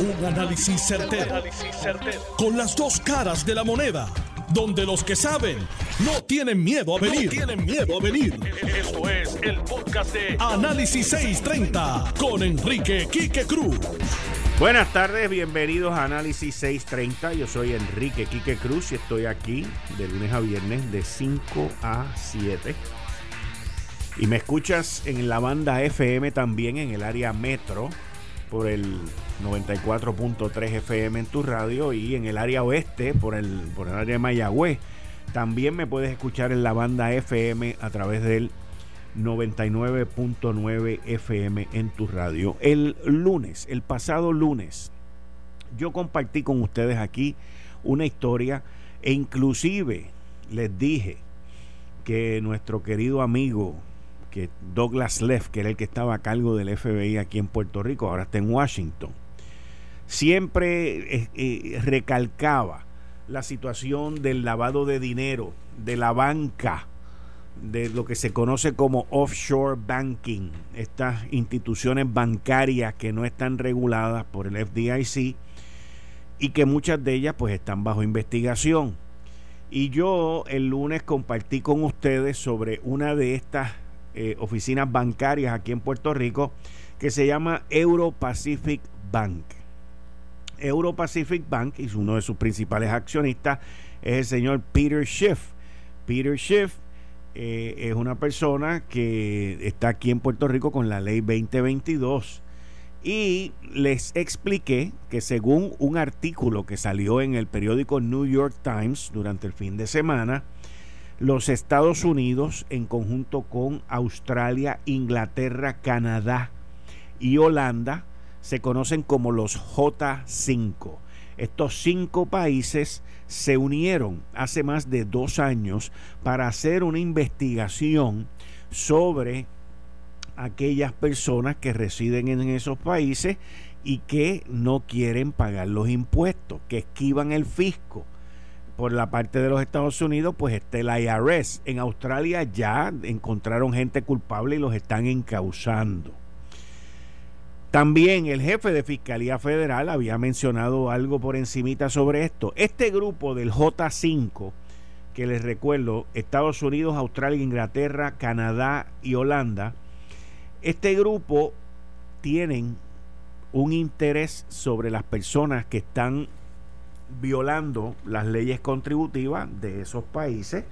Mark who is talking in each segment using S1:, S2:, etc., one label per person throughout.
S1: Un análisis certero, Con las dos caras de la moneda. Donde los que saben no tienen miedo a venir. tienen miedo a venir. Esto es el podcast de Análisis 630 con Enrique Quique Cruz.
S2: Buenas tardes, bienvenidos a Análisis 630. Yo soy Enrique Quique Cruz y estoy aquí de lunes a viernes de 5 a 7. Y me escuchas en la banda FM también en el área metro por el 94.3 FM en tu radio y en el área oeste por el, por el área de Mayagüez. También me puedes escuchar en la banda FM a través del 99.9 FM en tu radio. El lunes, el pasado lunes, yo compartí con ustedes aquí una historia e inclusive les dije que nuestro querido amigo que Douglas Leff, que era el que estaba a cargo del FBI aquí en Puerto Rico, ahora está en Washington, siempre eh, eh, recalcaba la situación del lavado de dinero, de la banca, de lo que se conoce como offshore banking, estas instituciones bancarias que no están reguladas por el FDIC y que muchas de ellas pues están bajo investigación. Y yo el lunes compartí con ustedes sobre una de estas eh, oficinas bancarias aquí en Puerto Rico que se llama Euro Pacific Bank. Euro Pacific Bank y uno de sus principales accionistas es el señor Peter Schiff. Peter Schiff eh, es una persona que está aquí en Puerto Rico con la ley 2022 y les expliqué que según un artículo que salió en el periódico New York Times durante el fin de semana, los Estados Unidos en conjunto con Australia, Inglaterra, Canadá y Holanda se conocen como los J5. Estos cinco países se unieron hace más de dos años para hacer una investigación sobre aquellas personas que residen en esos países y que no quieren pagar los impuestos, que esquivan el fisco por la parte de los Estados Unidos, pues está el IRS. En Australia ya encontraron gente culpable y los están encausando. También el jefe de Fiscalía Federal había mencionado algo por encimita sobre esto. Este grupo del J5, que les recuerdo, Estados Unidos, Australia, Inglaterra, Canadá y Holanda, este grupo tienen un interés sobre las personas que están violando las leyes contributivas de esos países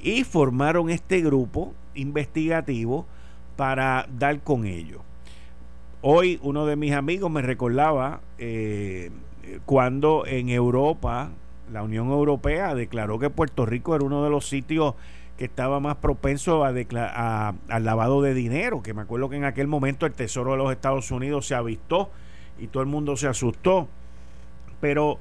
S2: y formaron este grupo investigativo para dar con ellos. Hoy uno de mis amigos me recordaba eh, cuando en Europa, la Unión Europea declaró que Puerto Rico era uno de los sitios que estaba más propenso a, a, al lavado de dinero, que me acuerdo que en aquel momento el Tesoro de los Estados Unidos se avistó y todo el mundo se asustó. Pero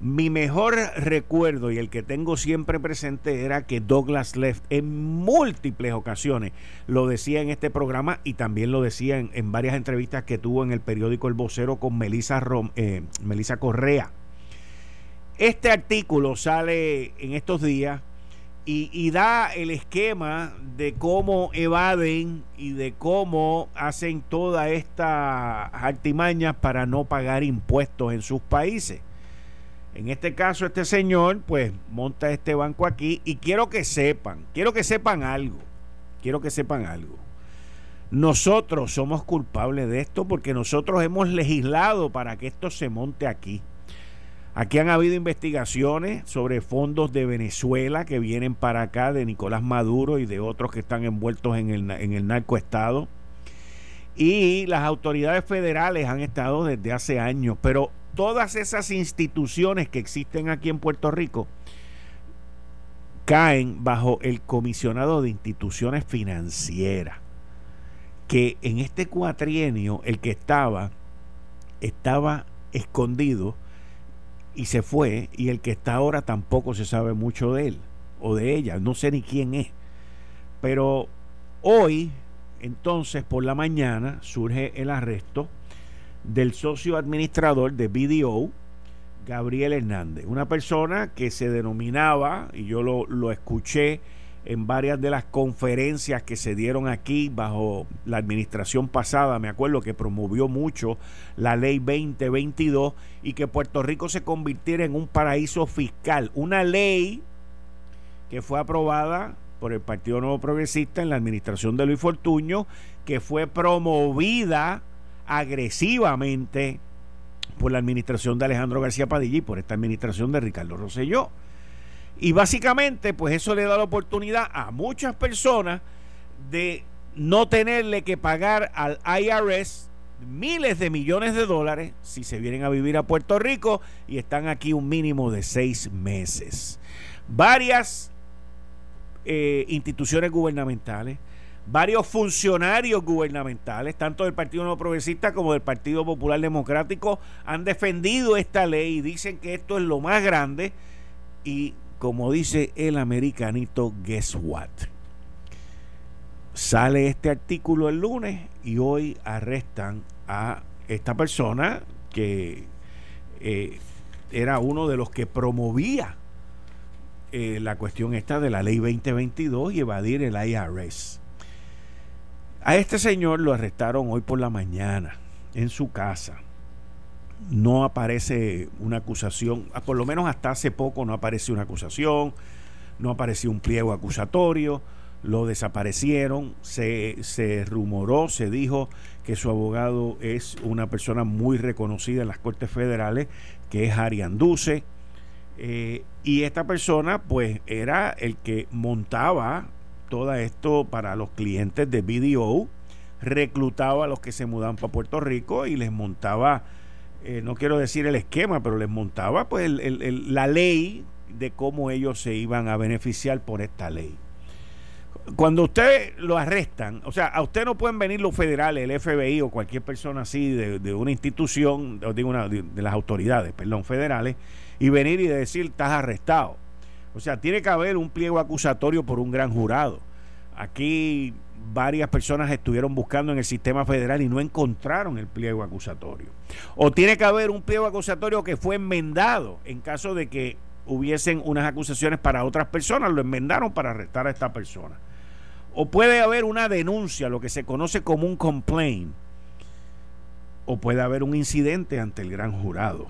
S2: mi mejor recuerdo y el que tengo siempre presente era que Douglas Left en múltiples ocasiones lo decía en este programa y también lo decía en, varias entrevistas que tuvo en el periódico El Vocero con Melissa, eh, Melissa Correa. Este artículo sale en estos días y, y, da el esquema de cómo evaden y de cómo hacen toda esta artimañas para no pagar impuestos en sus países. En este caso, este señor, pues, monta este banco aquí y quiero que sepan, quiero que sepan algo, quiero que sepan algo. Nosotros somos culpables de esto porque nosotros hemos legislado para que esto se monte aquí. Aquí han habido investigaciones sobre fondos de Venezuela que vienen para acá, de Nicolás Maduro y de otros que están envueltos en el, en el narcoestado. Y las autoridades federales han estado desde hace años, pero todas esas instituciones que existen aquí en Puerto Rico caen bajo el comisionado de instituciones financieras, que en este cuatrienio el que estaba estaba escondido y se fue y el que está ahora tampoco se sabe mucho de él o de ella, no sé ni quién es. Pero hoy, entonces, por la mañana, surge el arresto del socio administrador de BDO, Gabriel Hernández, una persona que se denominaba, y yo lo, escuché en varias de las conferencias que se dieron aquí bajo la administración pasada, me acuerdo que promovió mucho la ley 2022 y que Puerto Rico se convirtiera en un paraíso fiscal. Una ley que fue aprobada por el Partido Nuevo Progresista en la administración de Luis Fortuño, que fue promovida agresivamente por la administración de Alejandro García Padilla y por esta administración de Ricardo Rosselló. Y básicamente, pues eso le da la oportunidad a muchas personas de no tenerle que pagar al IRS miles de millones de dólares si se vienen a vivir a Puerto Rico y están aquí un mínimo de seis meses. Varias eh, instituciones gubernamentales, varios funcionarios gubernamentales, tanto del Partido No Progresista como del Partido Popular Democrático, han defendido esta ley y dicen que esto es lo más grande y como dice el americanito, guess what? Sale este artículo el lunes y hoy arrestan a esta persona que eh, era uno de los que promovía eh, la cuestión esta de la ley 2022 y evadir el IRS. A este señor lo arrestaron hoy por la mañana en su casa. No aparece una acusación, ah, por lo menos hasta hace poco no apareció una acusación, no apareció un pliego acusatorio, lo desaparecieron, se, se rumoró, se dijo que su abogado es una persona muy reconocida en las Cortes Federales, que es Arian Duce, eh, y esta persona pues era el que montaba todo esto para los clientes de BDO, reclutaba a los que se mudaban para Puerto Rico y les montaba eh, no quiero decir el esquema, pero les montaba pues la ley de cómo ellos se iban a beneficiar por esta ley. Cuando usted lo arrestan, o sea, a usted no pueden venir los federales, el FBI o cualquier persona así de, una institución, digo una, de las autoridades, perdón, federales, y venir y decir, estás arrestado. O sea, tiene que haber un pliego acusatorio por un gran jurado. Aquí varias personas estuvieron buscando en el sistema federal y no encontraron el pliego acusatorio. O tiene que haber un pliego acusatorio que fue enmendado en caso de que hubiesen unas acusaciones para otras personas, lo enmendaron para arrestar a esta persona. O puede haber una denuncia, lo que se conoce como un complaint. O puede haber un incidente ante el gran jurado.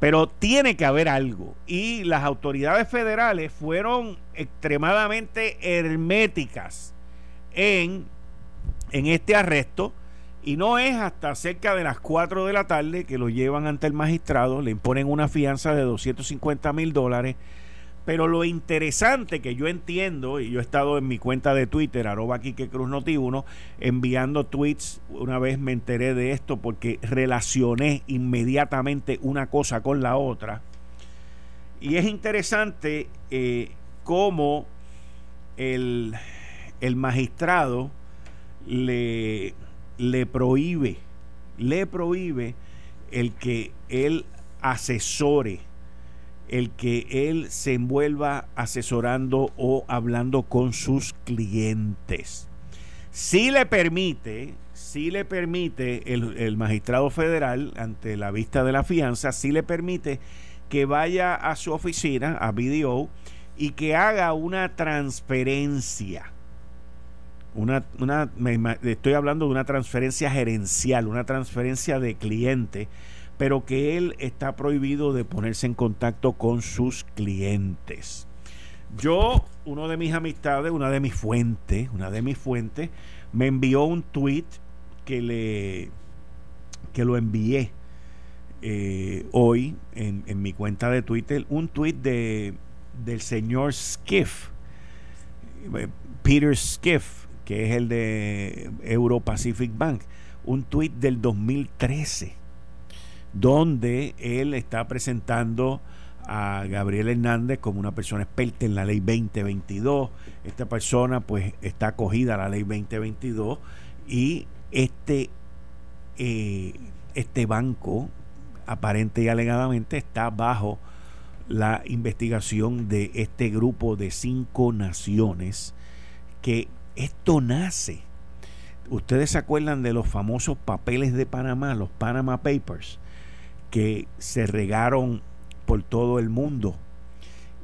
S2: Pero tiene que haber algo. Y las autoridades federales fueron extremadamente herméticas en, en este arresto y no es hasta cerca de las 4 de la tarde que lo llevan ante el magistrado, le imponen una fianza de 250 mil dólares. Pero lo interesante que yo entiendo, y yo he estado en mi cuenta de Twitter, arroba Quique Cruz Noti 1, enviando tweets, una vez me enteré de esto porque relacioné inmediatamente una cosa con la otra. Y es interesante eh, cómo el, el magistrado le, le prohíbe, le prohíbe el que él asesore, el que él se envuelva asesorando o hablando con sus clientes. Si le permite, si le permite el, el, magistrado federal ante la vista de la fianza, si le permite que vaya a su oficina, a BDO, y que haga una transferencia una, una estoy hablando de una transferencia gerencial, una transferencia de cliente, pero que él está prohibido de ponerse en contacto con sus clientes. Yo, uno de mis amistades, una de mis fuentes, una de mis fuentes, me envió un tweet que le que lo envié eh, hoy en, en, mi cuenta de Twitter, un tweet de del señor Skiff, eh, Peter Skiff, que es el de Euro Pacific Bank, un tuit del 2013, donde él está presentando a Gabriel Hernández como una persona experta en la ley 2022. Esta persona pues está acogida a la ley 2022 y este, eh, este banco aparente y alegadamente está bajo la investigación de este grupo de cinco naciones que esto nace. Ustedes se acuerdan de los famosos papeles de Panamá, los Panama Papers, que se regaron por todo el mundo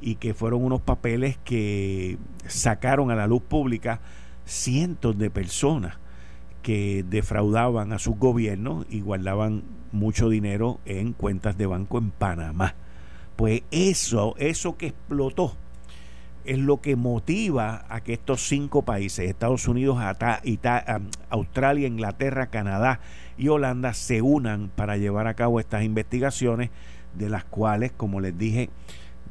S2: y que fueron unos papeles que sacaron a la luz pública cientos de personas que defraudaban a sus gobiernos y guardaban mucho dinero en cuentas de banco en Panamá. Pues eso, eso que explotó, es lo que motiva a que estos cinco países, Estados Unidos, Australia, Inglaterra, Canadá y Holanda, se unan para llevar a cabo estas investigaciones, de las cuales, como les dije,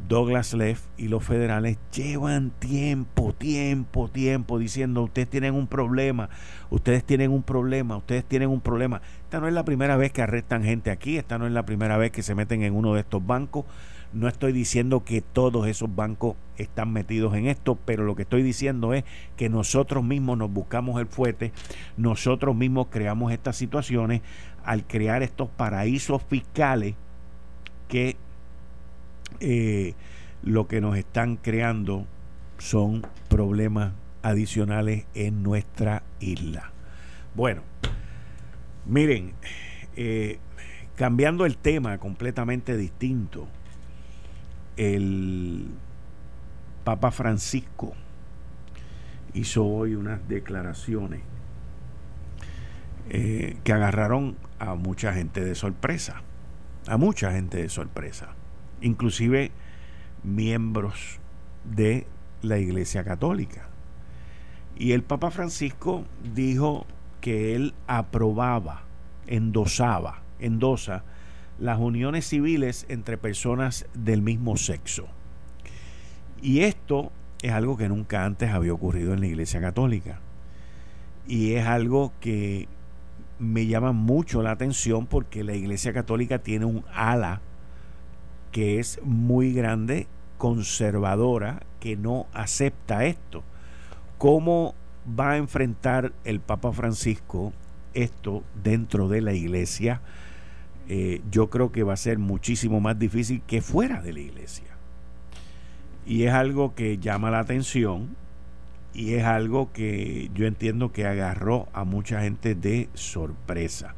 S2: Douglas Leff y los federales llevan tiempo, tiempo, tiempo diciendo, ustedes tienen un problema, ustedes tienen un problema, ustedes tienen un problema. Esta no es la primera vez que arrestan gente aquí, esta no es la primera vez que se meten en uno de estos bancos. No estoy diciendo que todos esos bancos están metidos en esto, pero lo que estoy diciendo es que nosotros mismos nos buscamos el fuete, nosotros mismos creamos estas situaciones al crear estos paraísos fiscales que eh, lo que nos están creando son problemas adicionales en nuestra isla. Bueno, miren, eh, cambiando el tema completamente distinto, el Papa Francisco hizo hoy unas declaraciones eh, que agarraron a mucha gente de sorpresa, a mucha gente de sorpresa, inclusive miembros de la Iglesia Católica. Y el Papa Francisco dijo que él aprobaba, endosaba, endosa las uniones civiles entre personas del mismo sexo. Y esto es algo que nunca antes había ocurrido en la Iglesia Católica. Y es algo que me llama mucho la atención porque la Iglesia Católica tiene un ala que es muy grande, conservadora, que no acepta esto. ¿Cómo va a enfrentar el Papa Francisco esto dentro de la Iglesia? Eh, yo creo que va a ser muchísimo más difícil que fuera de la iglesia. Y es algo que llama la atención y es algo que yo entiendo que agarró a mucha gente de sorpresa.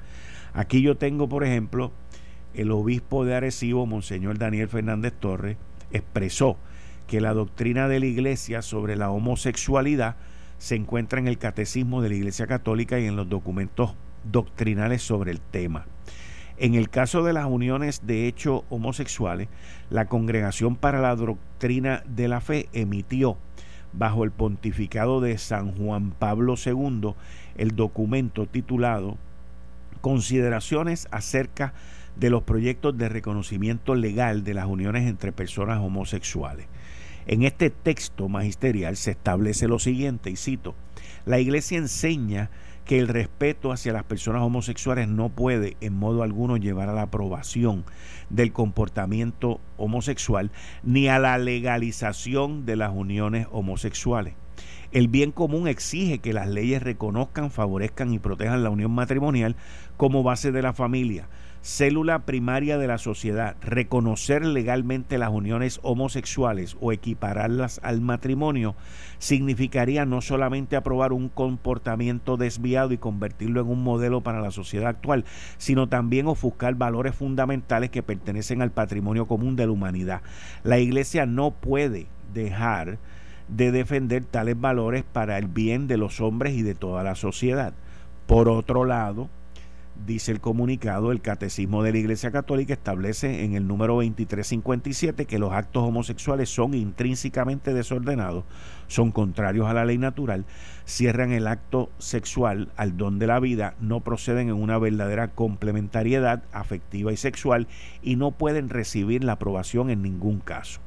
S2: Aquí yo tengo, por ejemplo, el obispo de Arecibo, Monseñor Daniel Fernández Torres, expresó que la doctrina de la iglesia sobre la homosexualidad se encuentra en el catecismo de la Iglesia Católica y en los documentos doctrinales sobre el tema. En el caso de las uniones de hecho homosexuales, la Congregación para la Doctrina de la Fe emitió bajo el pontificado de San Juan Pablo II el documento titulado Consideraciones acerca de los proyectos de reconocimiento legal de las uniones entre personas homosexuales. En este texto magisterial se establece lo siguiente, y cito, la Iglesia enseña que el respeto hacia las personas homosexuales no puede en modo alguno llevar a la aprobación del comportamiento homosexual ni a la legalización de las uniones homosexuales. El bien común exige que las leyes reconozcan, favorezcan y protejan la unión matrimonial como base de la familia célula primaria de la sociedad, reconocer legalmente las uniones homosexuales o equipararlas al matrimonio, significaría no solamente aprobar un comportamiento desviado y convertirlo en un modelo para la sociedad actual, sino también ofuscar valores fundamentales que pertenecen al patrimonio común de la humanidad. La Iglesia no puede dejar de defender tales valores para el bien de los hombres y de toda la sociedad. Por otro lado, dice el comunicado, el Catecismo de la Iglesia Católica establece en el número 2357 que los actos homosexuales son intrínsecamente desordenados, son contrarios a la ley natural, cierran el acto sexual al don de la vida, no proceden en una verdadera complementariedad afectiva y sexual y no pueden recibir la aprobación en ningún caso.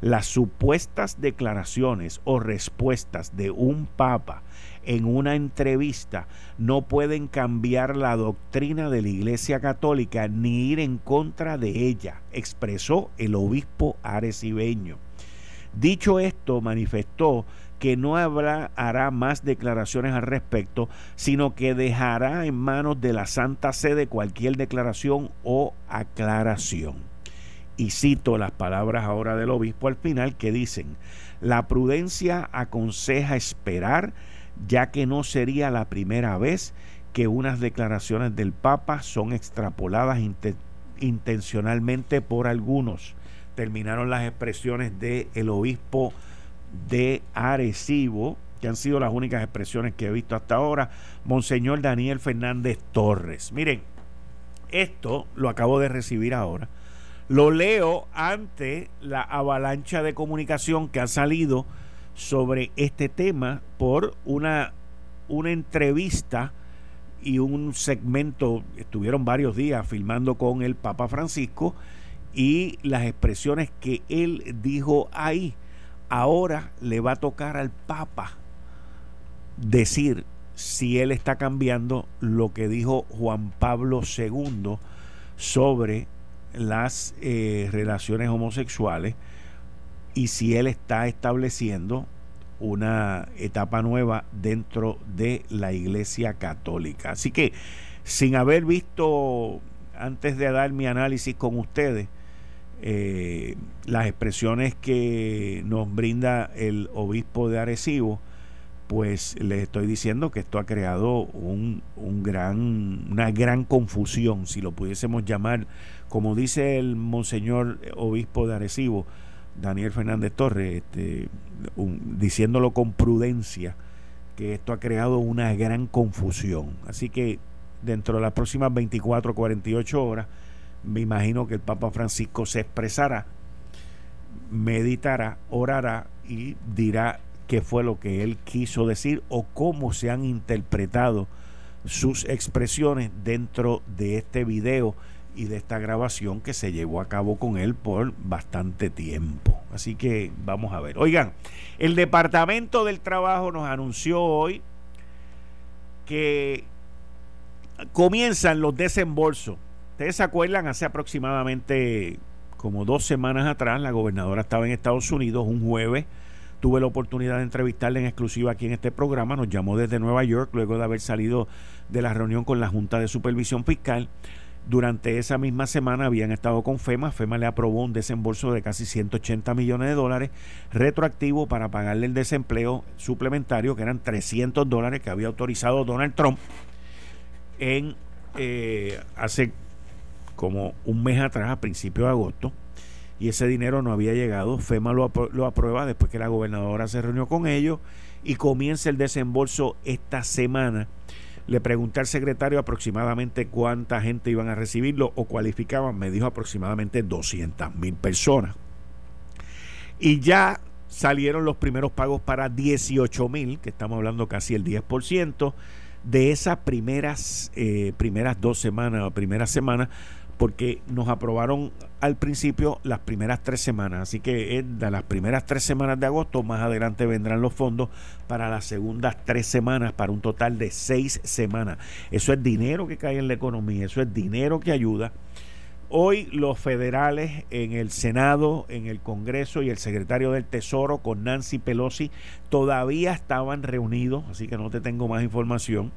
S2: Las supuestas declaraciones o respuestas de un papa en una entrevista no pueden cambiar la doctrina de la Iglesia Católica ni ir en contra de ella, expresó el obispo arecibeño. Dicho esto, manifestó que no habrá, hará más declaraciones al respecto, sino que dejará en manos de la Santa Sede cualquier declaración o aclaración. Y cito las palabras ahora del obispo al final que dicen, la prudencia aconseja esperar ya que no sería la primera vez que unas declaraciones del Papa son extrapoladas intencionalmente por algunos, terminaron las expresiones del el obispo de Arecibo, que han sido las únicas expresiones que he visto hasta ahora, Monseñor Daniel Fernández Torres. Miren, esto lo acabo de recibir ahora. Lo leo ante la avalancha de comunicación que ha salido sobre este tema por una, una entrevista y un segmento, estuvieron varios días filmando con el Papa Francisco y las expresiones que él dijo ahí. Ahora le va a tocar al Papa decir si él está cambiando lo que dijo Juan Pablo II sobre las eh, relaciones homosexuales y si él está estableciendo una etapa nueva dentro de la Iglesia Católica. Así que, sin haber visto, antes de dar mi análisis con ustedes, eh, las expresiones que nos brinda el obispo de Arecibo, pues les estoy diciendo que esto ha creado un, un, gran, una gran confusión, si lo pudiésemos llamar, como dice el monseñor obispo de Arecibo, Daniel Fernández Torres, este, diciéndolo con prudencia, que esto ha creado una gran confusión. Así que dentro de las próximas 24, 48 horas, me imagino que el Papa Francisco se expresará, meditará, orará y dirá qué fue lo que él quiso decir o cómo se han interpretado sus expresiones dentro de este video y de esta grabación que se llevó a cabo con él por bastante tiempo. Así que vamos a ver. Oigan, el Departamento del Trabajo nos anunció hoy que comienzan los desembolsos. Ustedes se acuerdan, hace aproximadamente como dos semanas atrás, la gobernadora estaba en Estados Unidos un jueves Tuve la oportunidad de entrevistarle en exclusiva aquí en este programa. Nos llamó desde Nueva York luego de haber salido de la reunión con la Junta de Supervisión Fiscal. Durante esa misma semana habían estado con FEMA. FEMA le aprobó un desembolso de casi 180 millones de dólares retroactivo para pagarle el desempleo suplementario, que eran 300 dólares que había autorizado Donald Trump en eh, hace como un mes atrás, a principios de agosto y ese dinero no había llegado. FEMA lo, lo aprueba después que la gobernadora se reunió con ellos y comienza el desembolso esta semana. Le pregunté al secretario aproximadamente cuánta gente iban a recibirlo o cualificaban. Me dijo aproximadamente 200 mil personas. Y ya salieron los primeros pagos para 18 mil, que estamos hablando casi el 10%. De esas primeras, eh, primeras dos semanas o primeras semanas, porque nos aprobaron al principio las primeras tres semanas. Así que de las primeras tres semanas de agosto, más adelante vendrán los fondos para las segundas tres semanas, para un total de seis semanas. Eso es dinero que cae en la economía, eso es dinero que ayuda. Hoy los federales en el Senado, en el Congreso y el secretario del Tesoro con Nancy Pelosi todavía estaban reunidos, así que no te tengo más información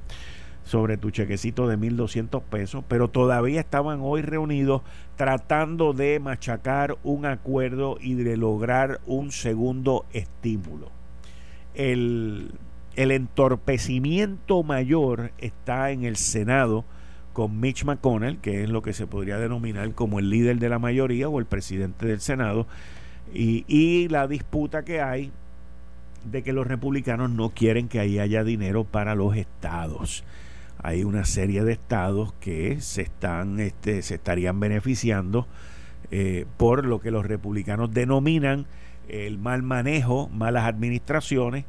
S2: sobre tu chequecito de 1.200 pesos, pero todavía estaban hoy reunidos tratando de machacar un acuerdo y de lograr un segundo estímulo. El, el entorpecimiento mayor está en el Senado con Mitch McConnell, que es lo que se podría denominar como el líder de la mayoría o el presidente del Senado, y, y la disputa que hay de que los republicanos no quieren que ahí haya dinero para los estados hay una serie de estados que se están este, se estarían beneficiando eh, por lo que los republicanos denominan el mal manejo, malas administraciones,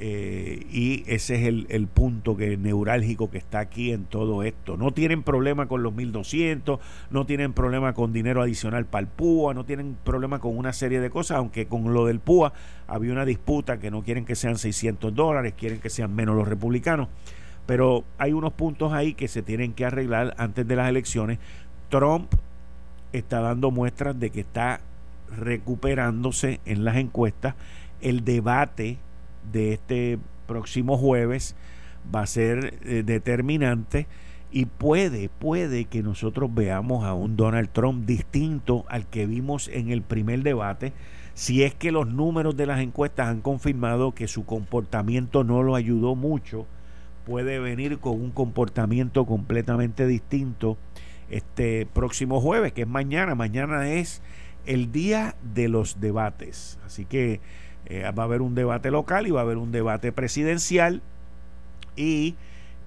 S2: eh, y ese es el, punto que neurálgico que está aquí en todo esto. No tienen problema con los 1.200, no tienen problema con dinero adicional para el PUA, no tienen problema con una serie de cosas, aunque con lo del PUA había una disputa que no quieren que sean 600 dólares, quieren que sean menos los republicanos. Pero hay unos puntos ahí que se tienen que arreglar antes de las elecciones. Trump está dando muestras de que está recuperándose en las encuestas. El debate de este próximo jueves va a ser eh, determinante y puede, puede que nosotros veamos a un Donald Trump distinto al que vimos en el primer debate, si es que los números de las encuestas han confirmado que su comportamiento no lo ayudó mucho puede venir con un comportamiento completamente distinto este próximo jueves, que es mañana. Mañana es el día de los debates. Así que eh, va a haber un debate local y va a haber un debate presidencial. Y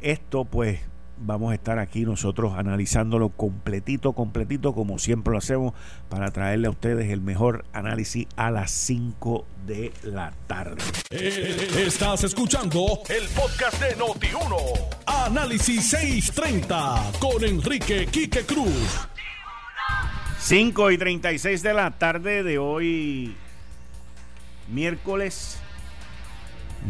S2: esto pues vamos a estar aquí nosotros analizándolo completito, completito, como siempre lo hacemos, para traerle a ustedes el mejor análisis a las 5 de la tarde.
S1: Eh, estás escuchando el podcast de Noti1. Análisis 630 con Enrique Quique Cruz.
S2: 5 y 36 de la tarde de hoy, miércoles,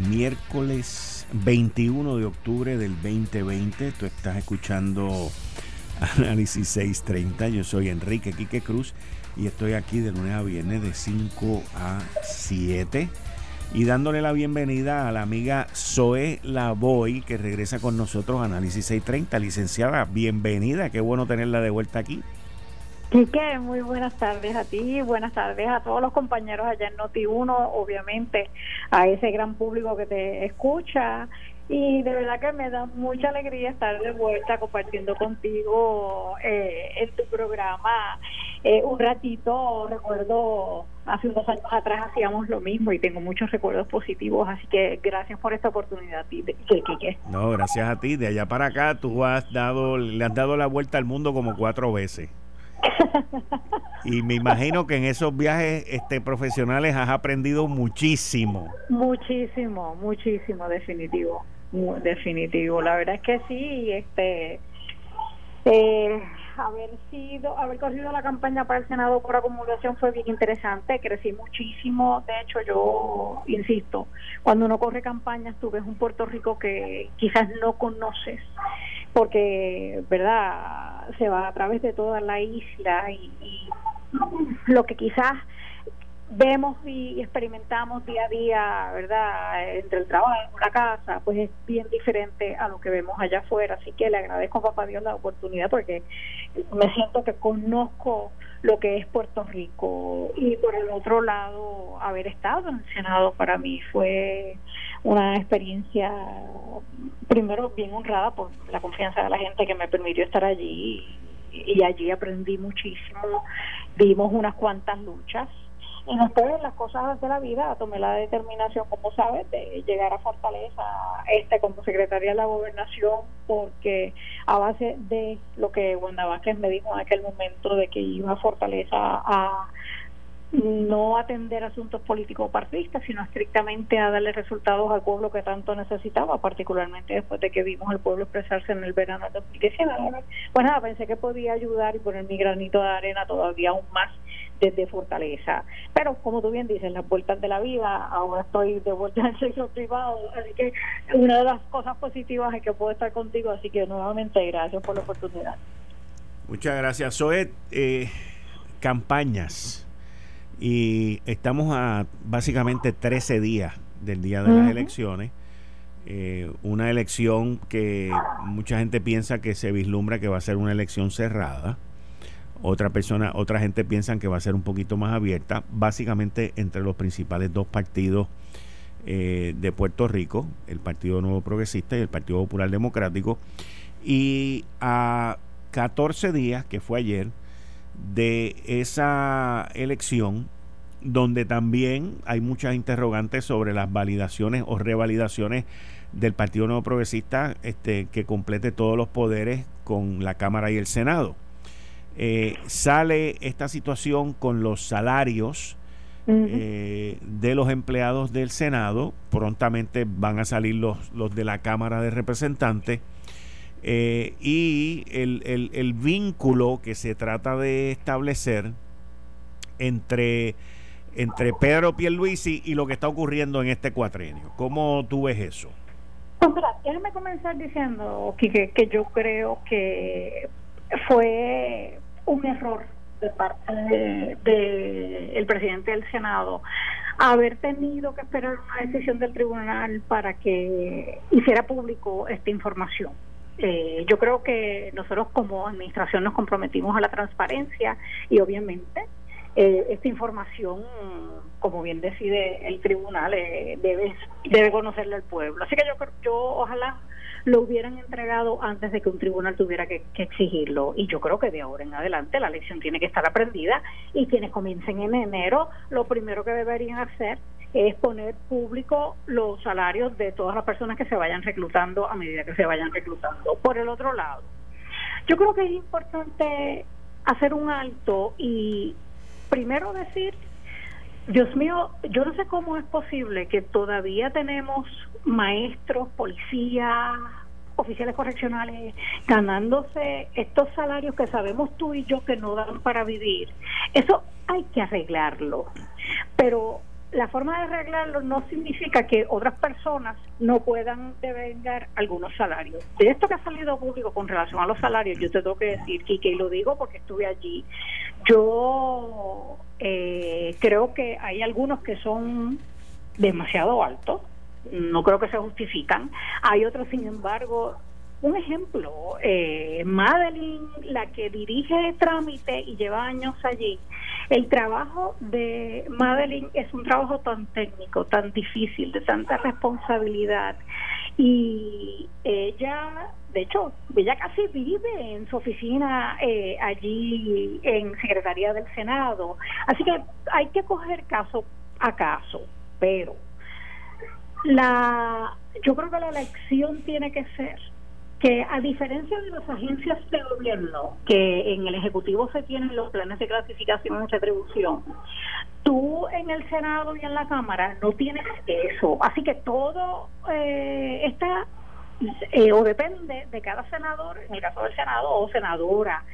S2: miércoles 21 de octubre del 2020. Tú estás escuchando Análisis 630. Yo soy Enrique Quique Cruz y estoy aquí de lunes a viernes de 5 a 7. Y dándole la bienvenida a la amiga Zoe Lavoy, que regresa con nosotros a Análisis 630. Licenciada, bienvenida. Qué bueno tenerla de vuelta aquí.
S3: Quique, muy buenas tardes a ti, buenas tardes a todos los compañeros allá en Noti1, obviamente a ese gran público que te escucha y de verdad que me da mucha alegría estar de vuelta compartiendo contigo eh, en tu programa eh, un ratito. Recuerdo hace unos años atrás hacíamos lo mismo y tengo muchos recuerdos positivos, así que gracias por esta oportunidad, Quique.
S2: No, gracias a ti. De allá para acá tú has dado, le has dado la vuelta al mundo como cuatro veces. y me imagino que en esos viajes este profesionales has aprendido muchísimo.
S3: Muchísimo, muchísimo, definitivo, definitivo. La verdad es que sí, este eh, haber sido, haber corrido la campaña para el Senado por acumulación fue bien interesante, crecí muchísimo, de hecho yo insisto, cuando uno corre campañas tú ves un Puerto Rico que quizás no conoces porque, ¿verdad? Se va a través de toda la isla y, lo que quizás vemos y experimentamos día a día, ¿verdad? Entre el trabajo, la casa, pues es bien diferente a lo que vemos allá afuera. Así que le agradezco a Papá Dios la oportunidad porque me siento que conozco lo que es Puerto Rico. Y por el otro lado, haber estado en el Senado para mí fue una experiencia, primero bien honrada por la confianza de la gente que me permitió estar allí y, allí aprendí muchísimo, vimos unas cuantas luchas y después las cosas de la vida tomé la determinación, como sabes, de llegar a Fortaleza este como secretaria de la gobernación porque a base de lo que Wanda Vázquez me dijo en aquel momento de que iba a Fortaleza a no atender asuntos políticos partidistas, sino estrictamente a darle resultados al pueblo que tanto necesitaba, particularmente después de que vimos al pueblo expresarse en el verano de 2019. Pues nada, pensé que podía ayudar y poner mi granito de arena todavía aún más desde Fortaleza. Pero como tú bien dices, las vueltas de la vida, ahora estoy de vuelta el sector privado, así que una de las cosas positivas es que puedo estar contigo, así que nuevamente gracias por la oportunidad.
S2: Muchas gracias, Zoe. Eh, campañas y estamos a básicamente 13 días del día de las elecciones. Eh, una elección que mucha gente piensa que se vislumbra que va a ser una elección cerrada. Otra persona, otra gente piensa que va a ser un poquito más abierta, básicamente entre los principales dos partidos eh, de Puerto Rico, el Partido Nuevo Progresista y el Partido Popular Democrático. Y a 14 días, que fue ayer, de esa elección donde también hay muchas interrogantes sobre las validaciones o revalidaciones del Partido Nuevo Progresista este, que complete todos los poderes con la Cámara y el Senado. Eh, sale esta situación con los salarios eh, de los empleados del Senado, prontamente van a salir los, los de la Cámara de Representantes eh, y el, vínculo que se trata de establecer entre, entre Pedro Pierluisi y lo que está ocurriendo en este cuatrenio. ¿Cómo tú ves eso?
S3: Pues déjame comenzar diciendo que, que yo creo que fue un error de parte del de, el presidente del Senado haber tenido que esperar una decisión del tribunal para que hiciera público esta información. Eh, yo creo que nosotros como administración nos comprometimos a la transparencia y obviamente eh, esta información, como bien decide el tribunal, eh, debe debe conocerle al pueblo. Así que yo yo ojalá lo hubieran entregado antes de que un tribunal tuviera que, exigirlo. Y yo creo que de ahora en adelante la lección tiene que estar aprendida y quienes comiencen en enero, lo primero que deberían hacer es poner público los salarios de todas las personas que se vayan reclutando a medida que se vayan reclutando. Por el otro lado, yo creo que es importante hacer un alto y primero decir Dios mío, yo no sé cómo es posible que todavía tenemos maestros, policías, oficiales correccionales ganándose estos salarios que sabemos tú y yo que no dan para vivir. Eso hay que arreglarlo. Pero la forma de arreglarlo no significa que otras personas no puedan devengar algunos salarios. De esto que ha salido público con relación a los salarios, yo te tengo que decir, Kike, y lo digo porque estuve allí, yo eh, creo que hay algunos que son demasiado altos, no creo que se justifican. Hay otros, sin embargo, un ejemplo, eh, Madeline, la que dirige trámite y lleva años allí, el trabajo de Madeline es un trabajo tan técnico, tan difícil, de tanta responsabilidad. Y ella, de hecho, ella casi vive en su oficina eh, allí en Secretaría del Senado. Así que hay que coger caso a caso, pero la yo creo que la elección tiene que ser que a diferencia de las agencias de gobierno, que en el Ejecutivo se tienen los planes de clasificación y retribución, tú en el Senado y en la Cámara no tienes eso. Así que todo eh, está eh, o depende de cada senador, en el caso del Senado o senadora.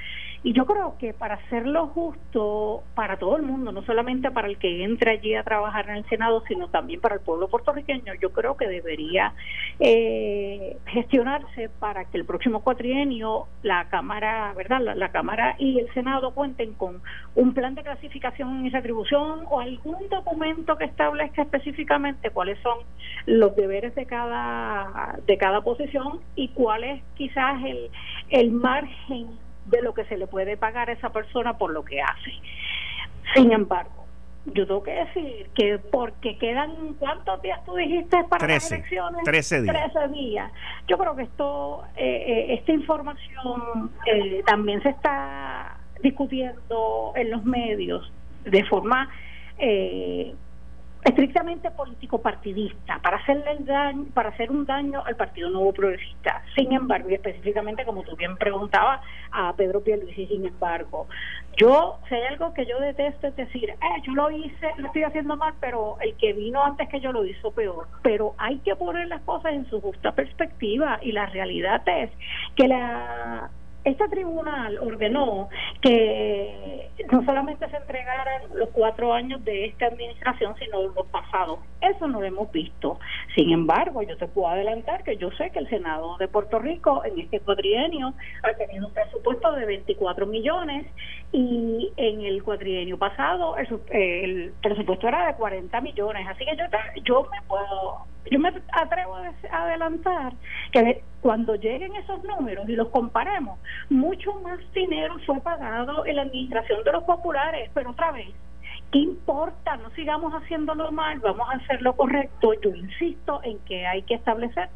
S3: Y yo creo que para hacerlo justo para todo el mundo, no solamente para el que entre allí a trabajar en el Senado, sino también para el pueblo puertorriqueño, yo creo que debería eh, gestionarse para que el próximo cuatrienio la Cámara, ¿verdad? La, Cámara y el Senado cuenten con un plan de clasificación y retribución o algún documento que establezca específicamente cuáles son los deberes de cada de cada posición y cuál es quizás el, el margen de lo que se le puede pagar a esa persona por lo que hace. Sin embargo, yo tengo que decir que porque quedan, ¿cuántos días tú dijiste para las elecciones?
S2: 13 días.
S3: 13 días. Yo creo que esto, eh, eh, esta información eh, también se está discutiendo en los medios de forma eh, estrictamente político partidista para hacerle el daño, para hacer un daño al Partido Nuevo Progresista. Sin embargo, y específicamente como tú bien preguntabas a Pedro Pierluisi, sin embargo, yo hay algo que yo detesto es decir, eh, yo lo hice, lo estoy haciendo mal, pero el que vino antes que yo lo hizo peor. Pero hay que poner las cosas en su justa perspectiva y la realidad es que la este tribunal ordenó que no solamente se entregaran los cuatro años de esta administración, sino los pasados. Eso no lo hemos visto. Sin embargo, yo te puedo adelantar que yo sé que el Senado de Puerto Rico en este cuatrienio ha tenido un presupuesto de 24 millones y en el cuatrienio pasado el, presupuesto era de 40 millones. Así que yo, yo me puedo yo me atrevo a adelantar que cuando lleguen esos números y los comparemos, mucho más dinero fue pagado en la administración de los populares, pero otra vez, ¿qué importa? No sigamos haciéndolo mal, vamos a hacer lo correcto. Yo insisto en que hay que establecer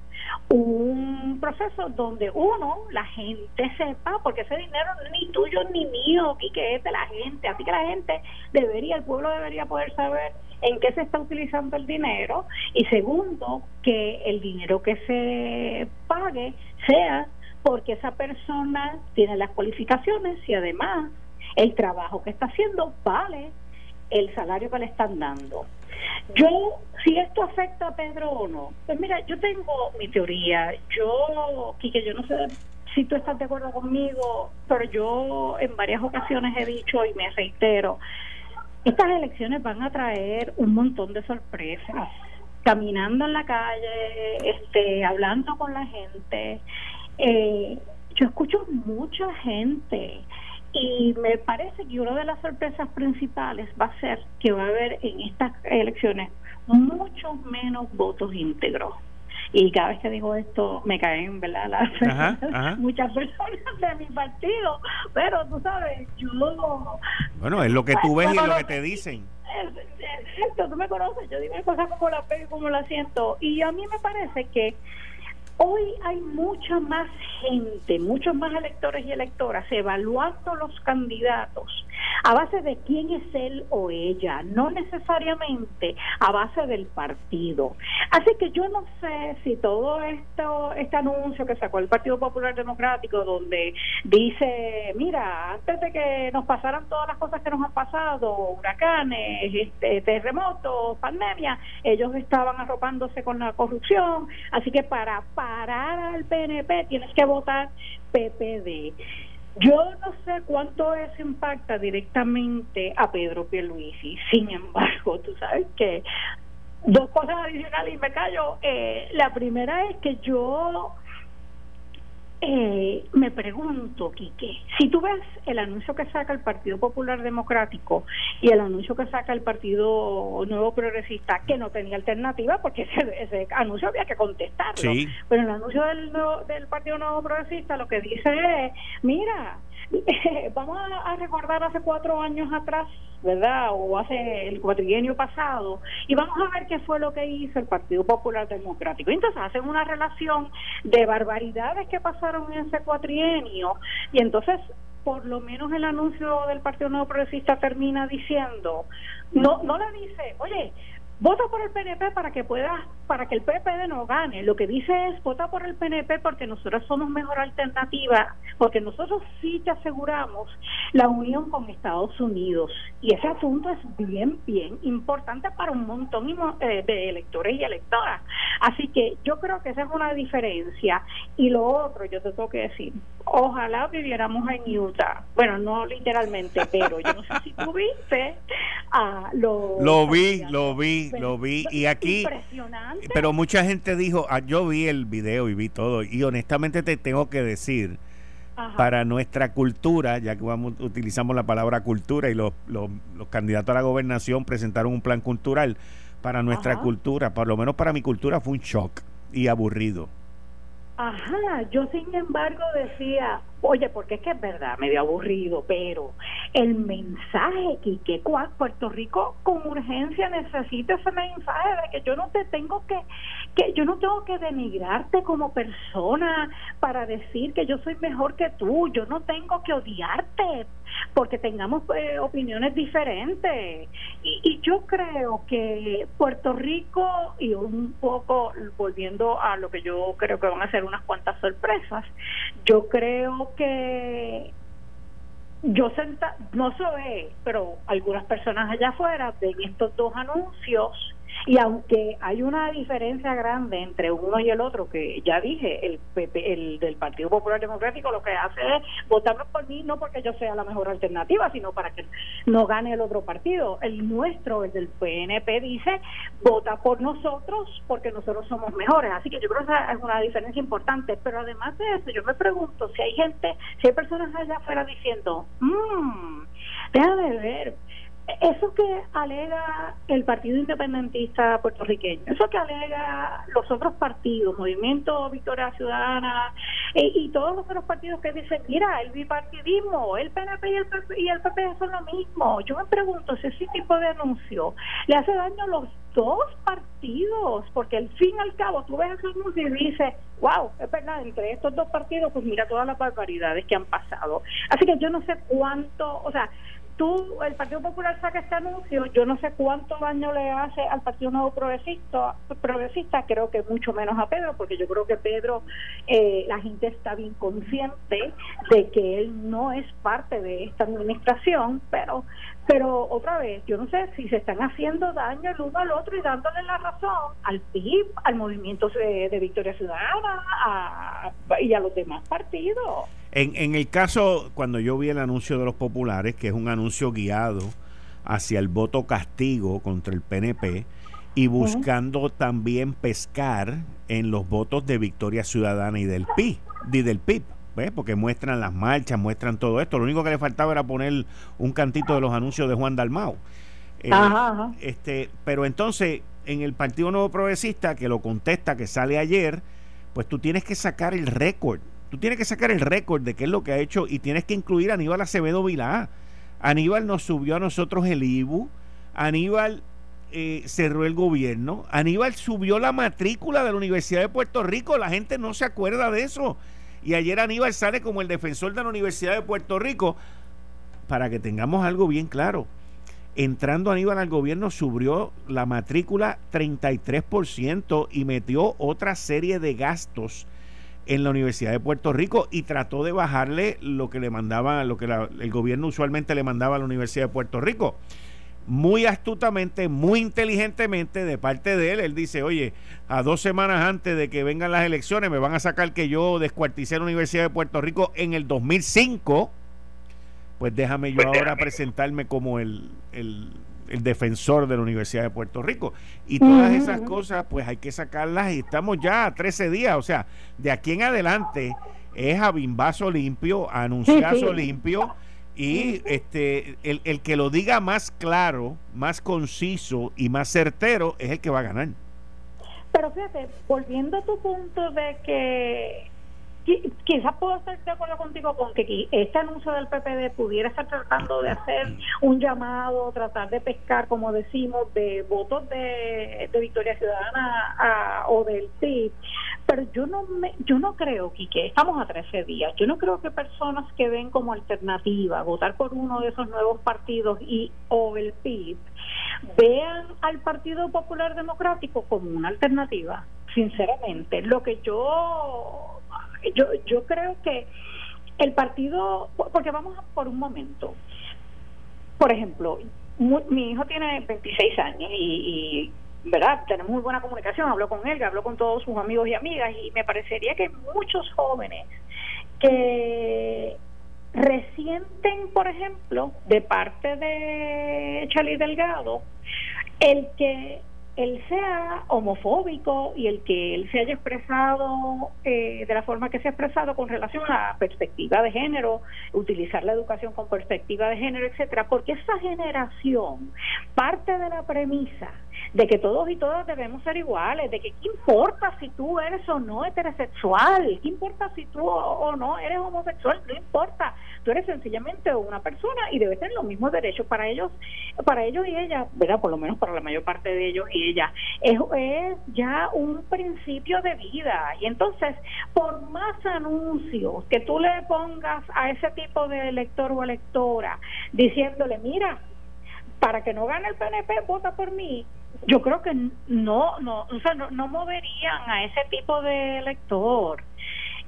S3: un proceso donde uno, la gente sepa, porque ese dinero no es ni tuyo ni mío, y que es de la gente, así que la gente debería, el pueblo debería poder saber en qué se está utilizando el dinero y segundo, que el dinero que se pague sea porque esa persona tiene las cualificaciones y además el trabajo que está haciendo vale el salario que le están dando. Yo, si esto afecta a Pedro o no, pues mira, yo tengo mi teoría. Yo, Quique, yo no sé si tú estás de acuerdo conmigo, pero yo en varias ocasiones he dicho y me reitero, estas elecciones van a traer un montón de sorpresas. Caminando en la calle, este, hablando con la gente, eh, yo escucho mucha gente y me parece que una de las sorpresas principales va a ser que va a haber en estas elecciones muchos menos votos íntegros y cada vez que digo esto me caen verdad las muchas personas de mi partido. Pero tú sabes yo
S2: bueno es lo que tú ves y lo que te dicen.
S3: Exacto tú me conoces yo digo cosas como la pego como la siento. Y a mí me parece que Hoy hay mucha más gente, muchos más electores y electoras evaluando los candidatos a base de quién es él o ella, no necesariamente a base del partido. Así que yo no sé si todo esto, este anuncio que sacó el Partido Popular Democrático, donde dice, mira, antes de que nos pasaran todas las cosas que nos han pasado, huracanes, este, terremotos, pandemia, ellos estaban arropándose con la corrupción, así que para parar al PNP tienes que votar PPD. Yo no sé cuánto eso impacta directamente a Pedro Pierluisi. Sin embargo, tú sabes que dos cosas adicionales y me callo. Eh, la primera es que yo eh, me pregunto, Quique, si tú ves el anuncio que saca el Partido Popular Democrático y el anuncio que saca el Partido Nuevo Progresista, que no tenía alternativa, porque ese, anuncio había que contestarlo, pero el anuncio del, del Partido Nuevo Progresista lo que dice es, mira, vamos a, recordar hace cuatro años atrás, ¿verdad? O hace el cuatrienio pasado, y vamos a ver qué fue lo que hizo el Partido Popular Democrático. Entonces hacen una relación de barbaridades que pasaron en ese cuatrienio, y entonces por lo menos el anuncio del Partido Nuevo Progresista termina diciendo, no, no le dice, oye, vota por el PNP para que pueda, para que el PPD no gane. Lo que dice es vota por el PNP porque nosotros somos mejor alternativa, porque nosotros sí te aseguramos la unión con Estados Unidos. Y ese asunto es bien, bien importante para un montón eh, de electores y electoras. Así que yo creo que esa es una diferencia. Y lo otro, yo te tengo que decir, ojalá viviéramos en Utah. Bueno, no literalmente, pero yo no sé si tú viste a
S2: los... Lo vi, lo vi lo vi y aquí pero mucha gente dijo ah, yo vi el video y vi todo y honestamente te tengo que decir para nuestra cultura ya que vamos utilizamos la palabra cultura y los, los, candidatos a la gobernación presentaron un plan cultural para nuestra cultura por lo menos para mi cultura fue un shock y aburrido
S3: Ajá, yo sin embargo decía, oye, porque es que es verdad, medio aburrido, pero el mensaje que Puerto Rico con urgencia necesita ese mensaje de que yo no te tengo que, que yo no tengo que denigrarte como persona para decir que yo soy mejor que tú, yo no tengo que odiarte porque tengamos eh, opiniones diferentes. Y, y, yo creo que Puerto Rico, y un poco volviendo a lo que yo creo que van a ser unas cuantas sorpresas, yo creo que yo senta, no se pero algunas personas allá afuera ven estos dos anuncios y aunque hay una diferencia grande entre uno y el otro, que ya dije, el, el del Partido Popular Democrático lo que hace es votarme por mí, no porque yo sea la mejor alternativa, sino para que no gane el otro partido. El nuestro, el del PNP, dice, vota por nosotros porque nosotros somos mejores. Así que yo creo que esa es una diferencia importante. Pero además de eso, yo me pregunto si hay gente, si hay personas allá afuera diciendo, mmm, déjame ver eso que alega el Partido Independentista puertorriqueño, eso que alega los otros partidos, Movimiento Victoria Ciudadana eh, y todos los otros partidos que dicen, mira, el bipartidismo, el PNP y el, PP, y el PP son lo mismo. Yo me pregunto si ese tipo de anuncio le hace daño a los dos partidos, porque al fin y al cabo tú ves ese anuncio y dices, wow, es verdad, entre estos dos partidos, pues mira todas las barbaridades que han pasado. Así que yo no sé cuánto, o sea, tú, el Partido Popular saca este anuncio, yo no sé cuánto daño le hace al Partido Nuevo Progresista, progresista creo que mucho menos a Pedro, porque yo creo que Pedro, eh, la gente está bien consciente de que él no es parte de esta administración, pero pero otra vez, yo no sé si se están haciendo daño el uno al otro y dándole la razón al PIB, al movimiento de, Victoria Ciudadana y a los demás partidos.
S2: En, en el caso, cuando yo vi el anuncio de los populares, que es un anuncio guiado hacia el voto castigo contra el PNP, y buscando también pescar en los votos de Victoria Ciudadana y del PIB, y del PIB. Porque muestran las marchas, muestran todo esto. Lo único que le faltaba era poner un cantito de los anuncios de Juan Dalmau. Eh, este, pero entonces, en el Partido Nuevo Progresista, que lo contesta, que sale ayer, pues tú tienes que sacar el récord Tú tienes que sacar el récord de qué es lo que ha hecho y tienes que incluir a Aníbal Acevedo Vilá. Aníbal nos subió a nosotros el IBU. Aníbal eh, cerró el gobierno, Aníbal subió la matrícula de la Universidad de Puerto Rico. La gente no se acuerda de eso. Y ayer Aníbal sale como el defensor de la Universidad de Puerto Rico. Para que tengamos algo bien claro. Entrando Aníbal al gobierno subió la matrícula 33% y metió otra serie de gastos en la Universidad de Puerto Rico y trató de bajarle lo que le mandaba, lo que el gobierno usualmente le mandaba a la Universidad de Puerto Rico. Muy astutamente, muy inteligentemente de parte de él, él dice, oye, a dos semanas antes de que vengan las elecciones me van a sacar que yo descuarticé la Universidad de Puerto Rico en el 2005, pues déjame yo ahora presentarme como el, el el defensor de la Universidad de Puerto Rico. Y todas esas cosas, pues hay que sacarlas y estamos ya a 13 días. O sea, de aquí en adelante es a bimbazo limpio, a anunciazo limpio. Y este el, el que lo diga más claro, más conciso y más certero es el que va a ganar.
S3: Pero fíjate, volviendo a tu punto de que quizás puedo estar de acuerdo contigo con que este anuncio del PPD pudiera estar tratando de hacer un llamado, tratar de pescar, como decimos, de votos de, Victoria Ciudadana o del PIB, pero yo no me, yo no creo, que estamos a 13 días, yo no creo que personas que ven como alternativa votar por uno de esos nuevos partidos y o el PIB vean al Partido Popular Democrático como una alternativa, sinceramente. Lo que yo yo, yo creo que el partido, porque vamos por un momento, por ejemplo, mi hijo tiene 26 años y, ¿verdad? Tenemos muy buena comunicación, hablo con él, hablo con todos sus amigos y amigas y me parecería que muchos jóvenes que resienten, por ejemplo, de parte de Charlie Delgado, el que él sea homofóbico y el que él se haya expresado eh, de la forma que se ha expresado con relación a perspectiva de género, utilizar la educación con perspectiva de género, etcétera, porque esa generación parte de la premisa de que todos y todas debemos ser iguales, de que qué importa si tú eres o no heterosexual, qué importa si tú o no eres homosexual, no importa, tú eres sencillamente una persona y debes tener los mismos derechos para ellos, para ellos y ella, ¿verdad? Por lo menos para la mayor parte de ellos y ella. Es, ya un principio de vida y entonces, por más anuncios que tú le pongas a ese tipo de elector o electora, diciéndole, mira, para que no gane el PNP, vota por mí, yo creo que no, no, o sea, no, no moverían a ese tipo de elector.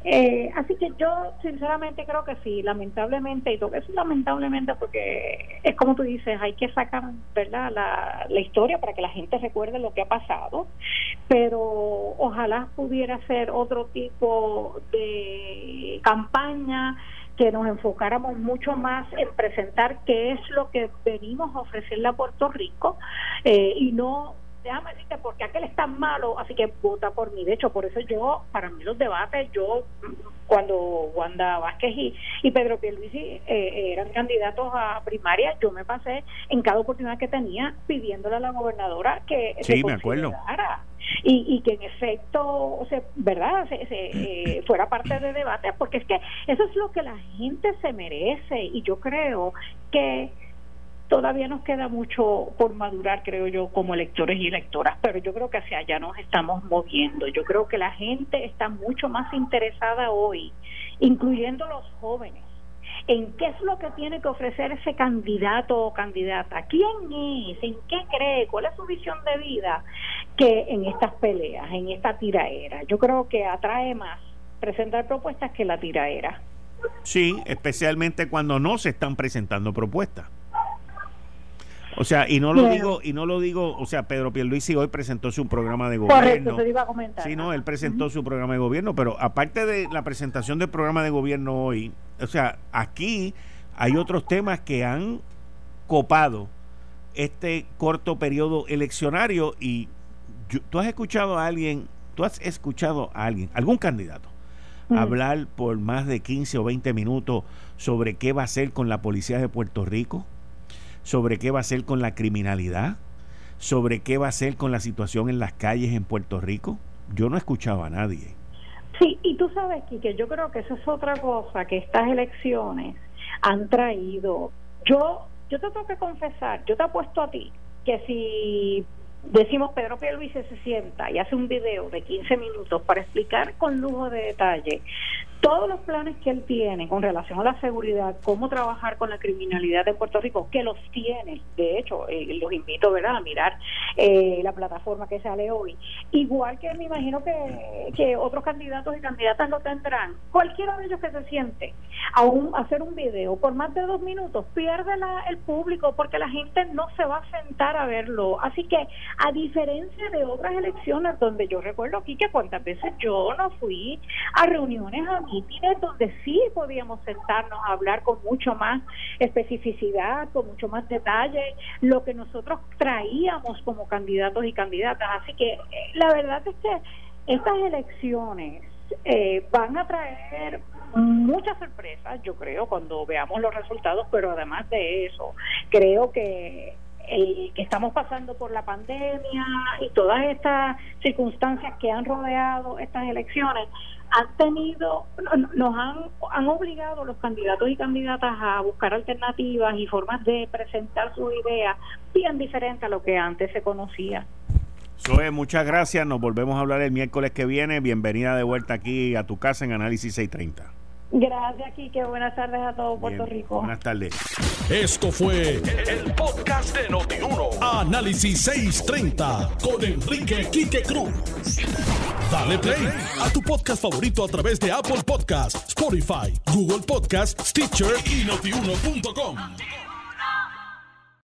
S3: Eh, así que yo sinceramente creo que sí, lamentablemente, y todo eso lamentablemente porque es como tú dices, hay que sacar ¿verdad? La, historia para que la gente recuerde lo que ha pasado, pero ojalá pudiera ser otro tipo de campaña que nos enfocáramos mucho más en presentar qué es lo que venimos a ofrecerle a Puerto Rico eh, y no déjame decirte porque aquel es tan malo, así que vota por mí. De hecho, por eso yo, para mí los debates, yo cuando Wanda Vázquez y, y Pedro Pierluisi eh, eran candidatos a primaria, yo me pasé en cada oportunidad que tenía pidiéndole a la gobernadora que
S2: sí, se me acuerdo.
S3: Y, y, que en efecto, o sea, ¿verdad? Se, eh, fuera parte de debate, porque es que eso es lo que la gente se merece y yo creo que todavía nos queda mucho por madurar, creo yo, como electores y electoras, pero yo creo que hacia allá nos estamos moviendo. Yo creo que la gente está mucho más interesada hoy, incluyendo los jóvenes, en qué es lo que tiene que ofrecer ese candidato o candidata, quién es, en qué cree, cuál es su visión de vida, que en estas peleas, en esta tiraera. Yo creo que atrae más presentar propuestas que la tiraera.
S2: Sí, especialmente cuando no se están presentando propuestas. O sea, y no lo digo, y no lo digo, o sea, Pedro Pierluisi hoy presentó su programa de gobierno. Correcto,
S3: te iba a comentar.
S2: Sí, no, él presentó su programa de gobierno, pero aparte de la presentación del programa de gobierno hoy, o sea, aquí hay otros temas que han copado este corto periodo eleccionario y tú has escuchado a alguien, tú has escuchado a alguien, algún candidato, hablar por más de 15 o 20 minutos sobre qué va a hacer con la policía de Puerto Rico sobre qué va a hacer con la criminalidad, sobre qué va a hacer con la situación en las calles en Puerto Rico. Yo no escuchaba a nadie.
S3: Sí, y tú sabes, que yo creo que eso es otra cosa que estas elecciones han traído. Yo, yo te tengo que confesar, yo te apuesto a ti que si decimos Pedro Pierluisi se sienta y hace un video de 15 minutos para explicar con lujo de detalle todos los planes que él tiene con relación a la seguridad, cómo trabajar con la criminalidad en Puerto Rico, que los tiene, de hecho, eh, los invito ¿verdad? a mirar eh, la plataforma que sale hoy, igual que me imagino que, que otros candidatos y candidatas lo tendrán, cualquiera de ellos que se siente a hacer un video por más de dos minutos, pierde la, el público porque la gente no se va a sentar a verlo. Así que, a diferencia de otras elecciones donde yo recuerdo aquí que cuántas veces yo no fui a reuniones a donde sí podíamos sentarnos a hablar con mucho más especificidad, con mucho más detalle, lo que nosotros traíamos como candidatos y candidatas. Así que eh, la verdad es que estas elecciones eh, van a traer muchas sorpresas, yo creo, cuando veamos los resultados, pero además de eso, creo que el que estamos pasando por la pandemia y todas estas circunstancias que han rodeado estas elecciones han tenido, nos han, han obligado los candidatos y candidatas a buscar alternativas y formas de presentar sus ideas bien diferentes a lo que antes se conocía.
S2: Zoe, muchas gracias. Nos volvemos a hablar el miércoles que viene. Bienvenida de vuelta aquí a tu casa en Análisis 630.
S3: Gracias, Kike. Buenas tardes a todo Puerto Rico.
S2: Buenas tardes.
S1: Esto fue el, podcast de Notiuno. Análisis 630 con Enrique Quique Cruz. Dale play a tu podcast favorito a través de Apple Podcasts, Spotify, Google Podcasts, Stitcher y notiuno.com.